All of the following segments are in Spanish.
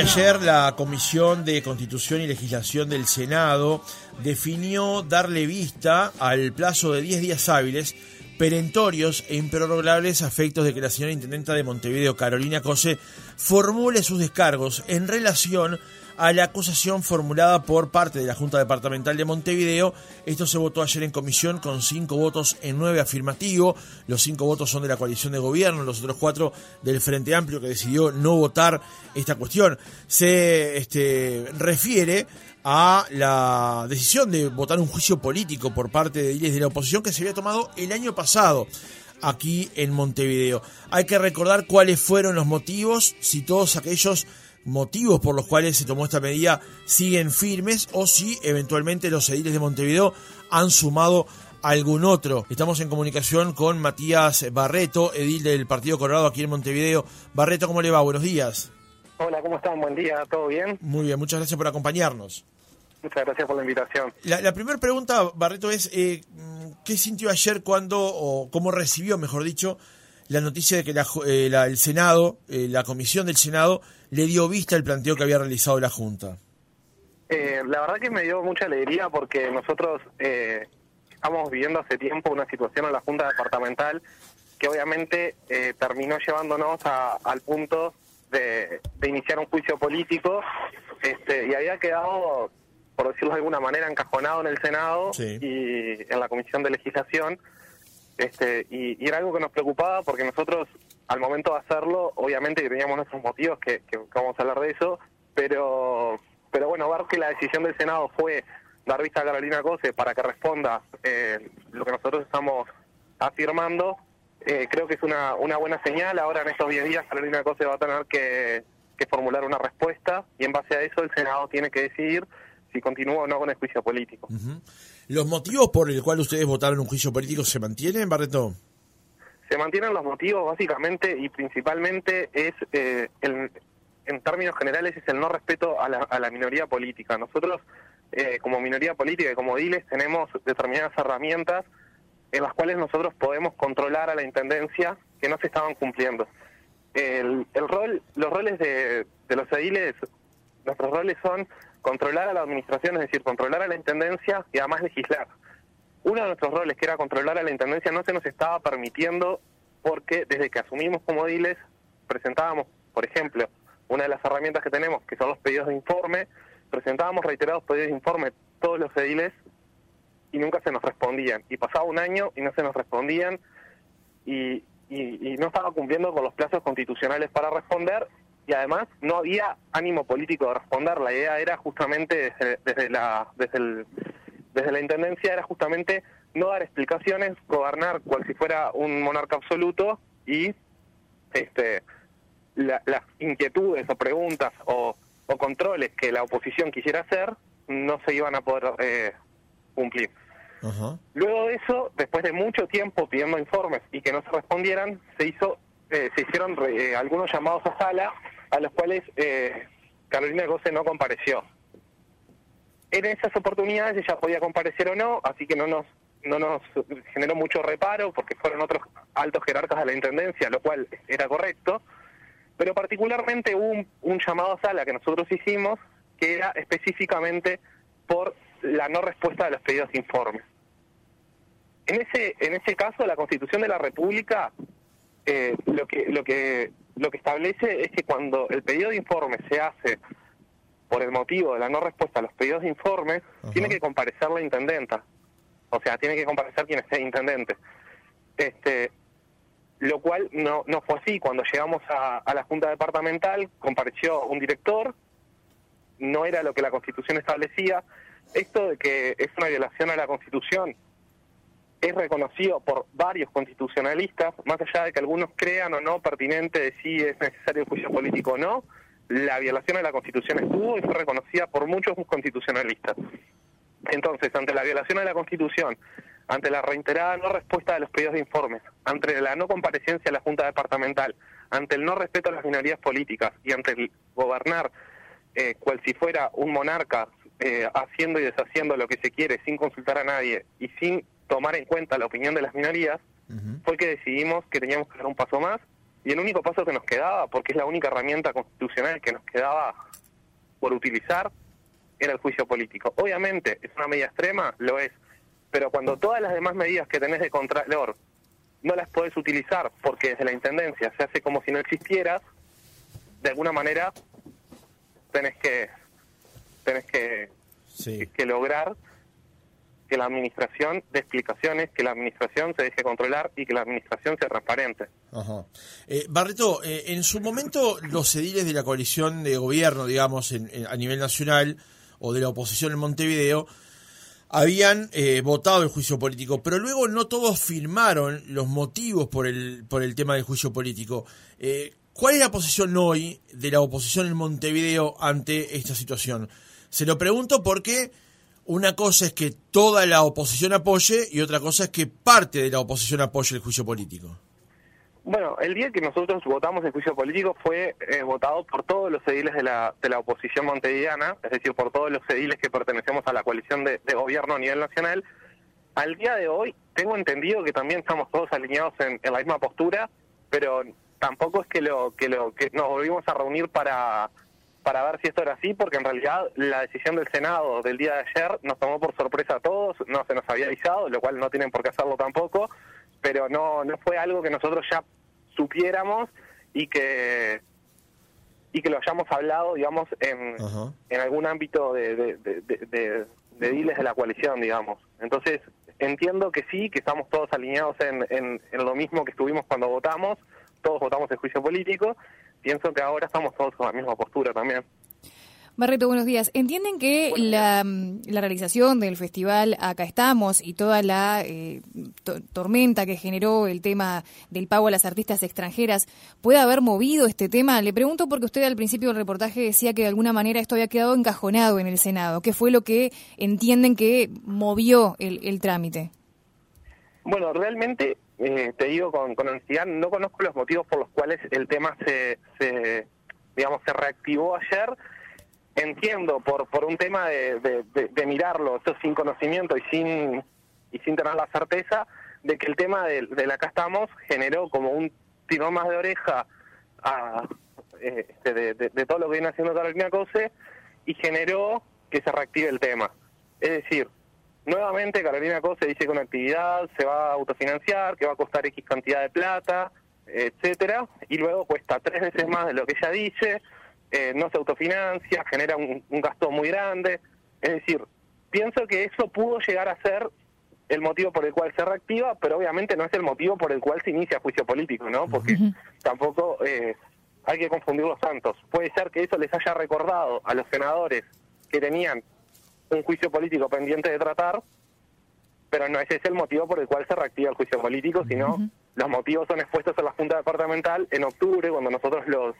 Ayer la Comisión de Constitución y Legislación del Senado definió darle vista al plazo de 10 días hábiles perentorios e improrrogables a efectos de que la señora intendenta de Montevideo, Carolina Cose, formule sus descargos en relación a la acusación formulada por parte de la Junta Departamental de Montevideo. Esto se votó ayer en comisión con cinco votos en nueve afirmativo. Los cinco votos son de la coalición de gobierno, los otros cuatro del Frente Amplio que decidió no votar esta cuestión. Se este, refiere a la decisión de votar un juicio político por parte de de la oposición que se había tomado el año pasado aquí en Montevideo. Hay que recordar cuáles fueron los motivos, si todos aquellos motivos por los cuales se tomó esta medida siguen firmes o si eventualmente los ediles de Montevideo han sumado algún otro. Estamos en comunicación con Matías Barreto, edil del Partido Colorado aquí en Montevideo. Barreto, ¿cómo le va? Buenos días. Hola, ¿cómo están? Buen día, ¿todo bien? Muy bien, muchas gracias por acompañarnos. Muchas gracias por la invitación. La, primera pregunta, Barreto, es eh, ¿qué sintió ayer cuando, o cómo recibió, mejor dicho, la noticia de que eh, el Senado, eh, la comisión del Senado, le dio vista al planteo que había realizado la Junta? Eh, la verdad que me dio mucha alegría porque nosotros estamos viviendo hace tiempo una situación en la Junta Departamental que obviamente terminó llevándonos al punto de, iniciar un juicio político este, y había quedado, por decirlo de alguna manera, encajonado en el Senado y en la Comisión de Legislación este, y, era algo que nos preocupaba porque nosotros, al momento de hacerlo, obviamente teníamos nuestros motivos, que, vamos a hablar de eso, pero, pero bueno, ver que la decisión del Senado fue dar vista a Carolina Cose para que responda eh, lo que nosotros estamos afirmando, eh, creo que es una, una buena señal. Ahora en estos 10 días Carolina Cose va a tener que, que formular una respuesta y en base a eso el Senado tiene que decidir si continúa o no con el juicio político. ¿Los motivos por el cual ustedes votaron un juicio político se mantienen, Barreto? Se mantienen los motivos básicamente y principalmente es, eh, en términos generales, es el no respeto a la, a la minoría política. Nosotros, eh, como minoría política y como diles, tenemos determinadas herramientas en las cuales nosotros podemos controlar a la intendencia que no se estaban cumpliendo. El, el rol, los roles de, de los ediles, nuestros roles son controlar a la administración, es decir, controlar a la intendencia y además legislar. Uno de nuestros roles, que era controlar a la intendencia, no se nos estaba permitiendo porque desde que asumimos como diles, presentábamos, por ejemplo, una de las herramientas que tenemos, que son los pedidos de informe, presentábamos reiterados pedidos de informe todos los ediles y nunca se nos respondían. Y pasaba un año y no se nos respondían y, y no estaba cumpliendo con los plazos constitucionales para responder y además no había ánimo político de responder. La idea era justamente desde, la desde, desde la intendencia era justamente no dar explicaciones, gobernar cual si fuera un monarca absoluto y este las inquietudes o preguntas o, controles que la oposición quisiera hacer no se iban a poder eh, cumplir. Luego de eso, después de mucho tiempo pidiendo informes y que no se respondieran, se hizo eh, se hicieron eh, algunos llamados a sala a los cuales eh, Carolina Goce no compareció. En esas oportunidades ella podía comparecer o no, así que no nos no nos generó mucho reparo porque fueron otros altos jerarcas de la Intendencia, lo cual era correcto, pero particularmente hubo un, llamado a sala que nosotros hicimos que era específicamente por la no respuesta de los pedidos de informes. En ese, en ese caso, la Constitución de la República eh, lo que lo que lo que establece es que cuando el pedido de informe se hace por el motivo de la no respuesta a los pedidos de informe, tiene que comparecer la intendenta. O sea, tiene que comparecer quien esté intendente. Este, lo cual no, no fue así. Cuando llegamos a, a la Junta Departamental, compareció un director, no era lo que la Constitución establecía. Esto de que es una violación a la Constitución es reconocido por varios constitucionalistas, más allá de que algunos crean o no pertinente de si es necesario el juicio político o no, la violación a la Constitución estuvo y fue reconocida por muchos constitucionalistas. Entonces, ante la violación a la Constitución, ante la reiterada no respuesta de los pedidos de informes, ante la no comparecencia de la Junta Departamental, ante el no respeto a las minorías políticas y ante el gobernar eh, cual si fuera un monarca eh, haciendo y deshaciendo lo que se quiere sin consultar a nadie y sin tomar en cuenta la opinión de las minorías, fue que decidimos que teníamos que dar un paso más y el único paso que nos quedaba, porque es la única herramienta constitucional que nos quedaba por utilizar, era el juicio político. Obviamente, es una medida extrema, lo es, pero cuando todas las demás medidas que tenés de contralor no las podés utilizar porque desde la Intendencia se hace como si no existieras, de alguna manera tenés que tenés que, que, lograr que la administración dé explicaciones, que la administración se deje controlar y que la administración sea transparente. Ajá. Eh, Barreto, eh, en su momento los ediles de la coalición de gobierno, digamos, a nivel nacional o de la oposición en Montevideo, habían eh, votado el juicio político, pero luego no todos firmaron los motivos por el, por el tema del juicio político. Eh, ¿Cuál es la posición hoy de la oposición en Montevideo ante esta situación? Se lo pregunto porque una cosa es que toda la oposición apoye y otra cosa es que parte de la oposición apoye el juicio político. Bueno, el día que nosotros votamos el juicio político fue eh, votado por todos los ediles de la, de la oposición montevideana, es decir, por todos los ediles que pertenecemos a la coalición de, gobierno a nivel nacional. Al día de hoy tengo entendido que también estamos todos alineados en, la misma postura, pero tampoco es que lo que lo que nos volvimos a reunir para para ver si esto era así, porque en realidad la decisión del Senado del día de ayer nos tomó por sorpresa a todos, no se nos había avisado, lo cual no tienen por qué hacerlo tampoco, pero no no fue algo que nosotros ya supiéramos y que y que lo hayamos hablado, digamos, en, en algún ámbito de, de, de, de, diles de la coalición, digamos. Entonces, entiendo que sí, que estamos todos alineados en, en, en lo mismo que estuvimos cuando votamos, todos votamos el juicio político, pienso que ahora estamos todos con la misma postura también. Barreto, buenos días. ¿Entienden que la, mm, la, realización del festival Acá estamos y toda la eh, tormenta que generó el tema del pago a las artistas extranjeras puede haber movido este tema? Le pregunto porque usted al principio del reportaje decía que de alguna manera esto había quedado encajonado en el Senado. ¿Qué fue lo que entienden que movió el, el trámite? Bueno, realmente, eh, te digo con, con honestidad, no conozco los motivos por los cuales el tema se, se digamos, se reactivó ayer entiendo por por un tema de, de, mirarlo esto sin conocimiento y sin y sin tener la certeza de que el tema de, la acá estamos generó como un tirón más de oreja a, este, de, todo lo que viene haciendo Carolina Cose y generó que se reactive el tema. Es decir, nuevamente Carolina Cose dice que una actividad se va a autofinanciar, que va a costar X cantidad de plata, etcétera, y luego cuesta tres veces más de lo que ella dice, eh, no se autofinancia, genera un, gasto muy grande. Es decir, pienso que eso pudo llegar a ser el motivo por el cual se reactiva, pero obviamente no es el motivo por el cual se inicia juicio político, ¿no? Porque tampoco eh, hay que confundir los santos. Puede ser que eso les haya recordado a los senadores que tenían un juicio político pendiente de tratar, pero no ese es el motivo por el cual se reactiva el juicio político, sino los motivos son expuestos a la Junta Departamental en octubre, cuando nosotros los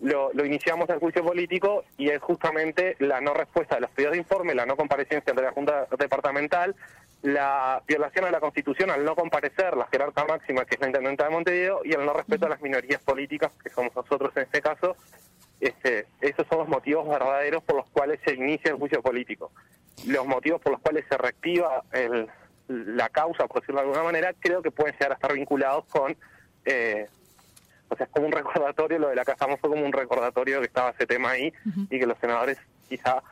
lo, iniciamos el juicio político y es justamente la no respuesta de los pedidos de informe, la no comparecencia de la Junta Departamental, la violación a la Constitución al no comparecer la jerarca máxima, que es la Intendenta de Montevideo, y el no respeto a las minorías políticas, que somos nosotros en este caso. Este, esos son los motivos verdaderos por los cuales se inicia el juicio político. Los motivos por los cuales se reactiva el, la causa, por decirlo de alguna manera, creo que pueden llegar a estar vinculados con eh, o sea, es como un recordatorio, lo de la Casa fue como un recordatorio que estaba ese tema ahí y que los senadores quizá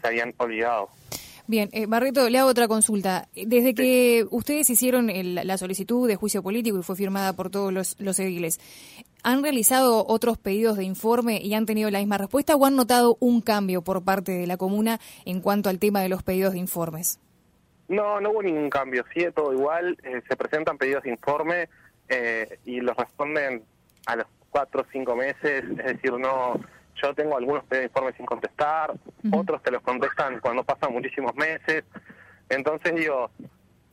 se habían olvidado. Bien, eh, Barreto, le hago otra consulta. Desde que ustedes hicieron la solicitud de juicio político y fue firmada por todos los, los ediles, ¿han realizado otros pedidos de informe y han tenido la misma respuesta o han notado un cambio por parte de la comuna en cuanto al tema de los pedidos de informes? No, no hubo ningún cambio, sí, todo igual, eh, se presentan pedidos de informe eh, y los responden a los cuatro o cinco meses, es decir, no, yo tengo algunos informes sin contestar, otros te los contestan cuando pasan muchísimos meses, entonces digo,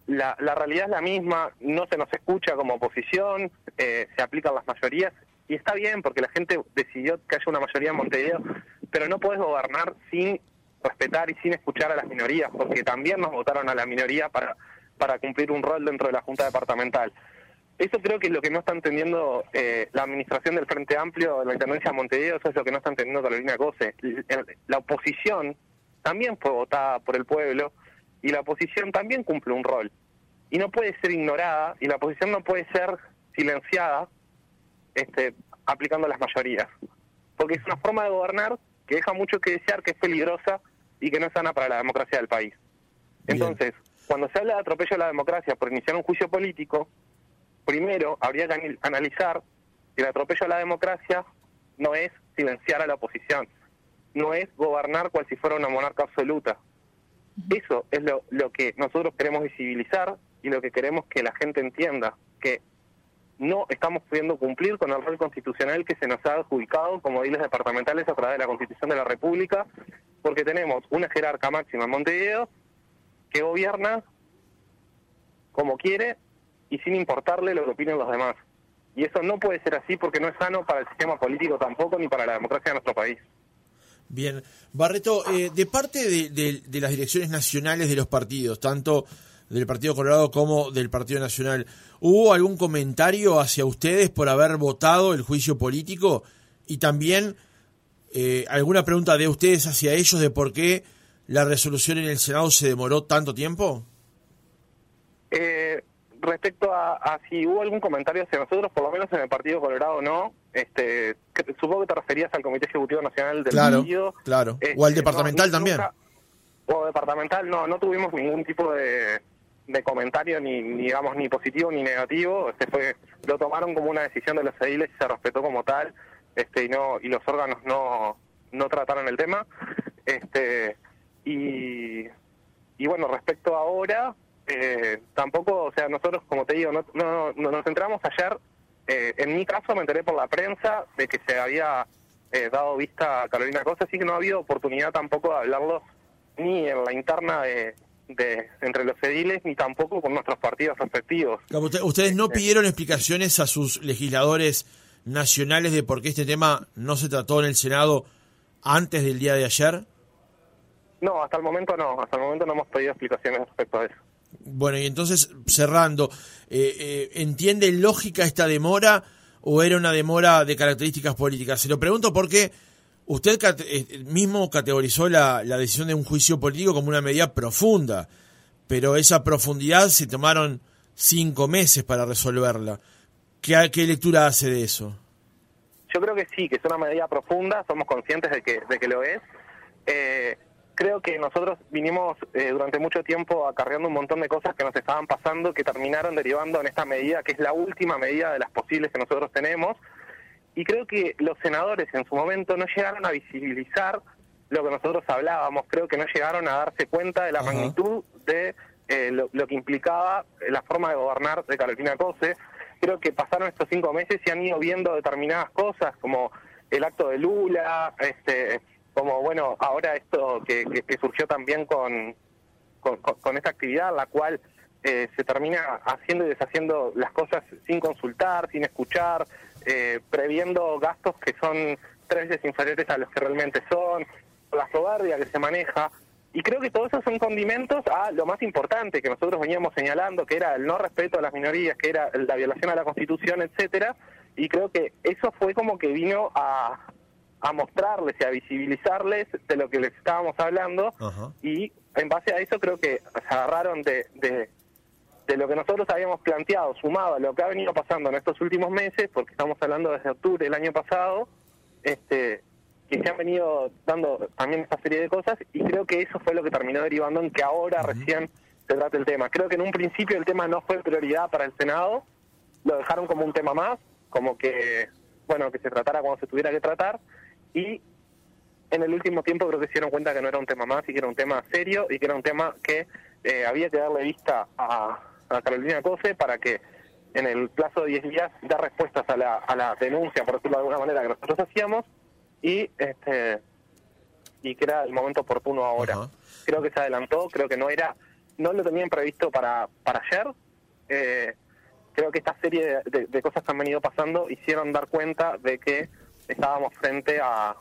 la, la realidad es la misma, no se nos escucha como oposición, eh, se aplican las mayorías, y está bien porque la gente decidió que haya una mayoría en Montevideo, pero no puedes gobernar sin respetar y sin escuchar a las minorías, porque también nos votaron a la minoría para, para cumplir un rol dentro de la Junta Departamental. Eso creo que es lo que no está entendiendo eh, la administración del Frente Amplio, la Intendencia de Montevideo, eso es lo que no está entendiendo Carolina Cose. La oposición también fue votada por el pueblo y la oposición también cumple un rol. Y no puede ser ignorada y la oposición no puede ser silenciada este, aplicando las mayorías. Porque es una forma de gobernar que deja mucho que desear, que es peligrosa y que no es sana para la democracia del país. Entonces, cuando se habla de atropello a la democracia por iniciar un juicio político, primero habría que analizar que el atropello a la democracia no es silenciar a la oposición, no es gobernar cual si fuera una monarca absoluta. Eso es lo, que nosotros queremos visibilizar y lo que queremos que la gente entienda, que no estamos pudiendo cumplir con el rol constitucional que se nos ha adjudicado como diles departamentales a través de la Constitución de la República, porque tenemos una jerarca máxima en Montevideo que gobierna como quiere y sin importarle lo que opinen los demás. Y eso no puede ser así porque no es sano para el sistema político tampoco ni para la democracia de nuestro país. Bien, Barreto, eh, de parte de, las direcciones nacionales de los partidos, tanto del Partido Colorado como del Partido Nacional. ¿Hubo algún comentario hacia ustedes por haber votado el juicio político? Y también eh, alguna pregunta de ustedes hacia ellos de por qué la resolución en el Senado se demoró tanto tiempo? Eh, respecto a, si hubo algún comentario hacia nosotros, por lo menos en el Partido Colorado no. Este, supongo que te referías al Comité Ejecutivo Nacional del claro, Partido. Claro, o al este, departamental también. o departamental, no, no tuvimos ningún tipo de, de comentario ni, digamos ni positivo ni negativo este fue lo tomaron como una decisión de los ediles y se respetó como tal este y no y los órganos no no trataron el tema este y y bueno respecto a ahora eh, tampoco o sea nosotros como te digo no, no, nos centramos ayer eh, en mi caso me enteré por la prensa de que se había eh, dado vista a Carolina Cosa así que no ha habido oportunidad tampoco de hablarlo ni en la interna de de entre los ediles ni tampoco con nuestros partidos respectivos. ¿Ustedes no este, pidieron explicaciones a sus legisladores nacionales de por qué este tema no se trató en el Senado antes del día de ayer? No, hasta el momento no. Hasta el momento no hemos pedido explicaciones respecto a eso. Bueno, y entonces, cerrando, eh, eh, ¿entiende lógica esta demora o era una demora de características políticas? Se lo pregunto porque Usted eh, mismo categorizó la, decisión de un juicio político como una medida profunda, pero esa profundidad se tomaron cinco meses para resolverla. ¿Qué, qué lectura hace de eso? Yo creo que sí, que es una medida profunda, somos conscientes de que, de que lo es. Eh, creo que nosotros vinimos eh, durante mucho tiempo acarreando un montón de cosas que nos estaban pasando, que terminaron derivando en esta medida, que es la última medida de las posibles que nosotros tenemos, y creo que los senadores en su momento no llegaron a visibilizar lo que nosotros hablábamos, creo que no llegaron a darse cuenta de la magnitud de eh, lo, que implicaba la forma de gobernar de Carolina Cose. Creo que pasaron estos cinco meses y han ido viendo determinadas cosas, como el acto de Lula, este, como bueno, ahora esto que, surgió también con, con, esta actividad, la cual eh, se termina haciendo y deshaciendo las cosas sin consultar, sin escuchar, eh, previendo gastos que son tres veces inferiores a los que realmente son, la soberbia que se maneja. Y creo que todos esos son condimentos a lo más importante que nosotros veníamos señalando, que era el no respeto a las minorías, que era la violación a la Constitución, etcétera. Y creo que eso fue como que vino a, a mostrarles y a visibilizarles de lo que les estábamos hablando. Y en base a eso creo que se agarraron de, de lo que nosotros habíamos planteado, sumado a lo que ha venido pasando en estos últimos meses, porque estamos hablando desde octubre del año pasado, este, que se han venido dando también esta serie de cosas, y creo que eso fue lo que terminó derivando en que ahora recién se trate el tema. Creo que en un principio el tema no fue prioridad para el Senado, lo dejaron como un tema más, como que, bueno, que se tratara cuando se tuviera que tratar, y en el último tiempo creo que se dieron cuenta que no era un tema más y que era un tema serio y que era un tema que eh, había que darle vista a, a Carolina Cose para que en el plazo de 10 días da respuestas a la, a la denuncia, por decirlo de alguna manera, que nosotros hacíamos y este y que era el momento oportuno ahora. Creo que se adelantó, creo que no era, no lo tenían previsto para, para ayer. Eh, creo que esta serie de, de, cosas que han venido pasando hicieron dar cuenta de que estábamos frente a,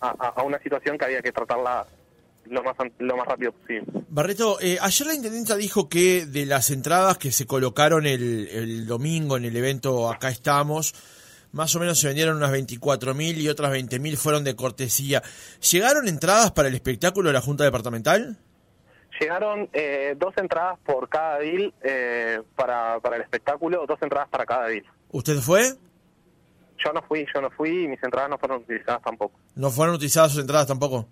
a, a una situación que había que tratarla lo más, lo más rápido posible. Barreto, eh, ayer la intendenta dijo que de las entradas que se colocaron el, el domingo en el evento Acá estamos, más o menos se vendieron unas 24.000 y otras 20.000 fueron de cortesía. ¿Llegaron entradas para el espectáculo de la Junta Departamental? Llegaron eh, dos entradas por cada deal eh, para, para el espectáculo, dos entradas para cada deal. ¿Usted fue? Yo no fui, yo no fui y mis entradas no fueron utilizadas tampoco. ¿No fueron utilizadas sus entradas tampoco?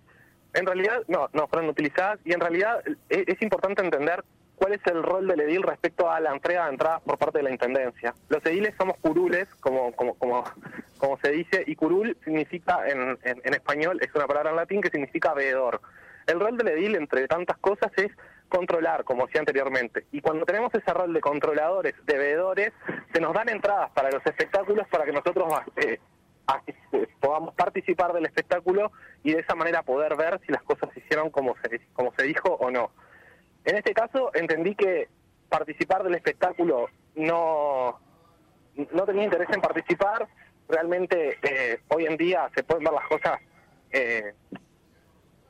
En realidad, no, no fueron utilizadas y en realidad es, es importante entender cuál es el rol del edil respecto a la entrega de entradas por parte de la Intendencia. Los ediles somos curules, como, como, como, como se dice, y curul significa en, en, en español, es una palabra en latín que significa veedor. El rol del edil, entre tantas cosas, es controlar, como decía anteriormente. Y cuando tenemos ese rol de controladores, de veedores, se nos dan entradas para los espectáculos para que nosotros eh, eh, podamos participar del espectáculo y de esa manera poder ver si las cosas se hicieron como se, como se dijo o no. En este caso entendí que participar del espectáculo no, no tenía interés en participar. Realmente eh, hoy en día se pueden ver las cosas eh,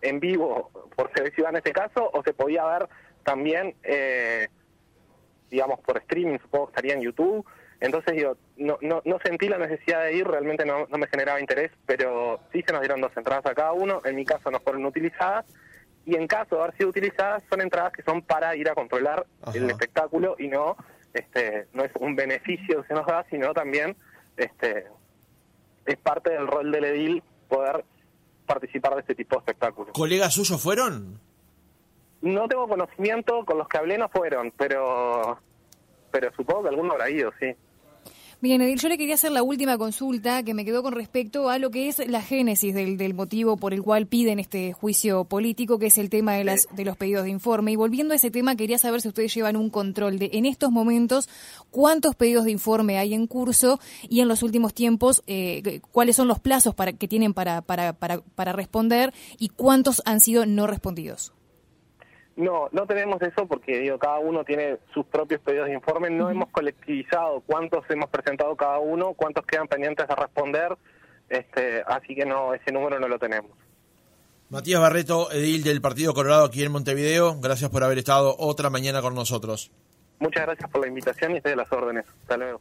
en vivo por televisión en este caso o se podía ver también, eh, digamos, por streaming, supongo que estaría en YouTube. Entonces yo no, no, no sentí la necesidad de ir, realmente no, no me generaba interés, pero sí se nos dieron dos entradas a cada uno. En mi caso no fueron utilizadas y en caso de haber sido utilizadas son entradas que son para ir a controlar Ajá. el espectáculo y no este no es un beneficio que se nos da sino también este es parte del rol del edil poder participar de este tipo de espectáculos ¿Colegas suyos fueron? no tengo conocimiento con los que hablé no fueron pero pero supongo que alguno habrá ido sí Bien, Edil, yo le quería hacer la última consulta que me quedó con respecto a lo que es la génesis del, del motivo por el cual piden este juicio político, que es el tema de, las, de los pedidos de informe. Y volviendo a ese tema, quería saber si ustedes llevan un control de, en estos momentos, cuántos pedidos de informe hay en curso y en los últimos tiempos, eh, cuáles son los plazos para, que tienen para, para, para, para responder y cuántos han sido no respondidos. No, no tenemos eso porque digo, cada uno tiene sus propios pedidos de informe. No hemos colectivizado cuántos hemos presentado cada uno, cuántos quedan pendientes de responder. Este, así que no, ese número no lo tenemos. Matías Barreto, edil del Partido Colorado aquí en Montevideo, gracias por haber estado otra mañana con nosotros. Muchas gracias por la invitación y estoy a las órdenes. Hasta luego.